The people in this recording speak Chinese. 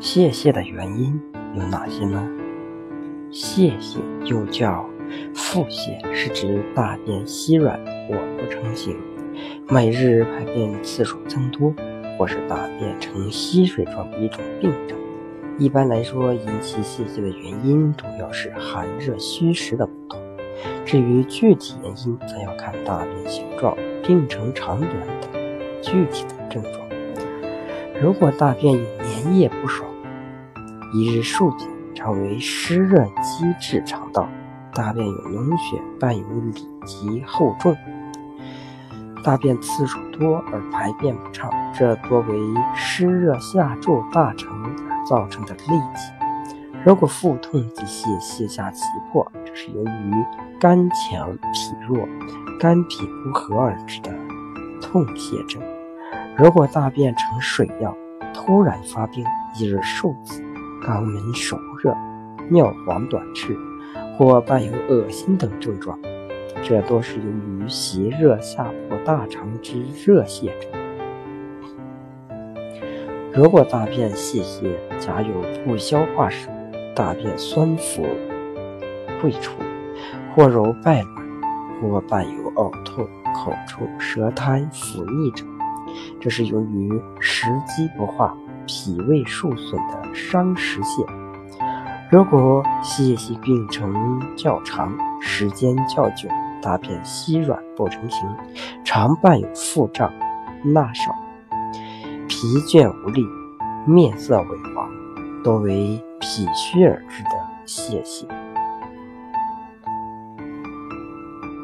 泄泻的原因有哪些呢？泄泻又叫腹泻，是指大便稀软或不成形，每日排便次数增多，或是大便呈稀水状的一种病症。一般来说，引起泄泻的原因主要是寒热虚实的不同。至于具体原因，则要看大便形状、病程长短等具体的症状。如果大便有粘液不爽，一日数检，常为湿热积滞肠道；大便有脓血伴有里急厚重；大便次数多而排便不畅，这多为湿热下注大肠而造成的痢疾。如果腹痛及泻，泻下急迫，这是由于肝强脾弱、肝脾不和而致的痛泻症。如果大便呈水样，突然发病，一日数次，肛门手热，尿黄短赤，或伴有恶心等症状，这多是由于邪热下破大肠之热泻者。如果大便泄泻，假有不消化时，大便酸腐秽出，或揉败卵，或伴有呕吐、口臭、舌苔腐腻者。这是由于食积不化、脾胃受损的伤食泻。如果泄泻病程较长、时间较久，大便稀软不成形，常伴有腹胀、纳少、疲倦无力、面色萎黄，多为脾虚而致的泄泻。